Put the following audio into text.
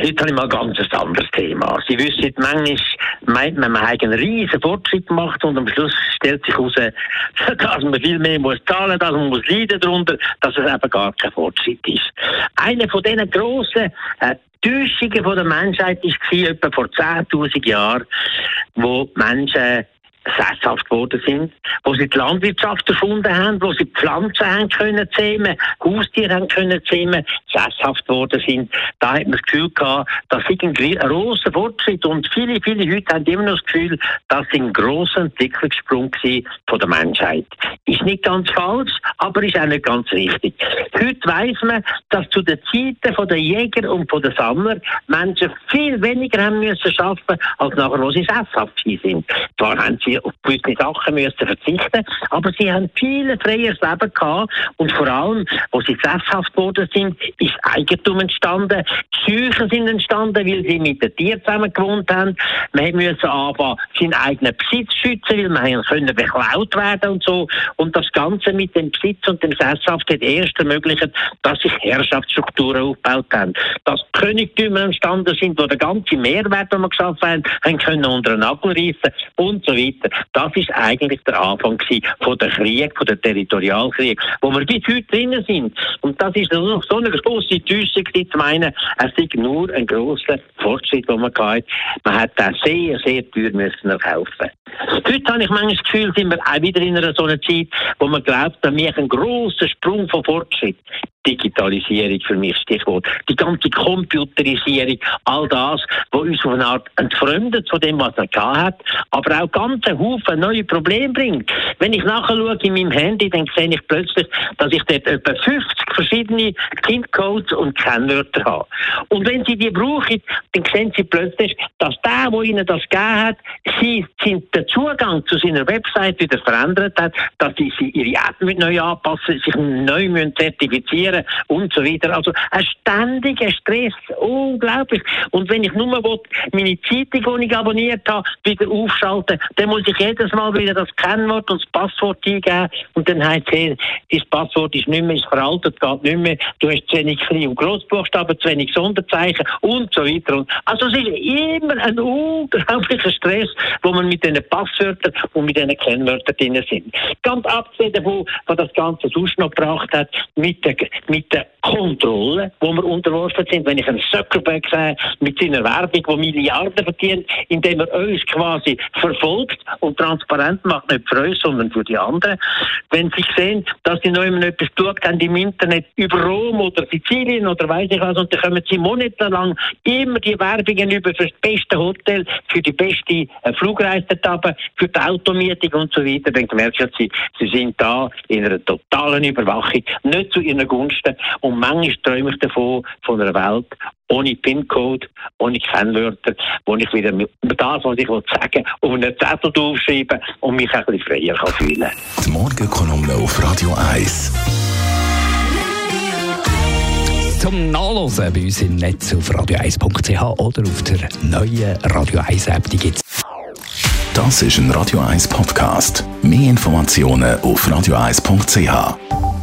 Heute habe ich mal ganz ein anderes Thema. Sie wissen, manchmal meint man, man hat einen riesen Fortschritt gemacht und am Schluss stellt sich heraus, dass man viel mehr muss zahlen, dass man leiden darunter, dass es eben gar kein Fortschritt ist. Eine von diesen grossen äh, Täuschungen von der Menschheit war etwa vor 10.000 Jahren, wo Menschen sesshaft geworden sind, wo sie die Landwirtschaft erfunden haben, wo sie Pflanzen haben können zähmen, Haustiere haben können zähmen, sesshaft geworden sind. Da hat man das Gefühl gehabt, das ist ein großer Fortschritt und viele, viele Leute haben immer noch das Gefühl, das ist ein grosser Entwicklungssprung von der Menschheit. Ist nicht ganz falsch, aber ist auch nicht ganz richtig. Heute weiss man, dass zu den Zeiten den Jäger und den Sammler Menschen viel weniger haben müssen schaffen, als nachher, wo sie sesshaft sind. Zwar haben sie auf gewisse Sachen müssen verzichten aber sie haben viel freieres Leben gehabt und vor allem, wo sie sesshaft geworden sind, ist Eigentum entstanden, Psychen sind entstanden, weil sie mit den Tieren zusammen gewohnt haben. Man musste anfangen, seinen eigenen Besitz schützen, weil man können beklaut werden und so. Und das Ganze mit dem Besitz und dem Sesshaft hat erst ermöglicht, dass sich Herrschaftsstrukturen aufgebaut haben. Dass Königtümer entstanden sind, wo der ganze Mehrwert, den wir geschaffen haben, haben können unter den Nagel reissen und so weiter. Das ist eigentlich der Anfang von der Krieg, von der Territorialkrieg, wo wir bis heute drinnen sind. Und das ist noch so eine große Täuschung, zu meinen, es ist nur ein grosser Fortschritt, den man hat. Man hat das sehr, sehr teuer müssen erkaufen. Heute habe ich manchmal das Gefühl, sind wir auch wieder in einer so einer Zeit, wo man glaubt, wir einen grossen Sprung von Fortschritt. Digitalisierung für mich Stichwort. Die ganze Computerisierung, all das, was uns auf eine Art entfremdet von dem, was er gehabt hat, aber auch ganz einen Haufen neue Probleme bringt. Wenn ich nachschaue in meinem Handy, dann sehe ich plötzlich, dass ich dort etwa 50 verschiedene PIN-Codes und Kennwörter habe. Und wenn Sie die brauchen, dann sehen Sie plötzlich, dass der, der Ihnen das gegeben hat, Sie sind den Zugang zu seiner Website wieder verändert hat, dass Sie Ihre App neu anpassen, sich neu zertifizieren reagieren und so weiter. Also ein ständiger Stress, unglaublich. Und wenn ich nur will, meine Zeitung, die ich abonniert habe, wieder aufschalten, dann muss ich jedes Mal wieder das Kennwort und das Passwort eingeben und dann heißt es, das Passwort ist nicht mehr, ist veraltet, geht nicht mehr, du hast zu wenig Klein- und Großbuchstaben, zu wenig Sonderzeichen und so weiter. Also es ist immer ein unglaublicher Stress, wo man mit diesen Passwörtern und mit diesen Kennwörtern drin sind. Ganz abgesehen davon, was das Ganze sonst noch gebracht hat, mit der mit der Kontrolle, wo wir unterworfen sind. Wenn ich einen Zuckerberg sehe, mit seiner Werbung, die Milliarden verdient, indem er uns quasi verfolgt und transparent macht, nicht für uns, sondern für die anderen. Wenn sie sehen, dass sie noch immer etwas tun haben im Internet über Rom oder Sizilien oder weiß ich was, und dann kommen sie monatelang immer die Werbungen über für das beste Hotel, für die beste äh, Flugreisetappe, für die Automietung und so weiter, dann merken sie, sie sind da in einer totalen Überwachung, nicht zu ihren Gunsten Gunsten. Und manchmal träume ich davon, von einer Welt ohne PIN-Code, ohne Kennwörter, wo ich wieder mit das, was ich sagen will, auf einen Zettel aufschreiben und mich ein bisschen freier kann fühlen kann. Die Morgenkolumne auf Radio 1 zum Nachlesen bei uns im Netz auf radio1.ch oder auf der neuen Radio 1 App. Die gibt's. Das ist ein Radio 1 Podcast. Mehr Informationen auf radio1.ch.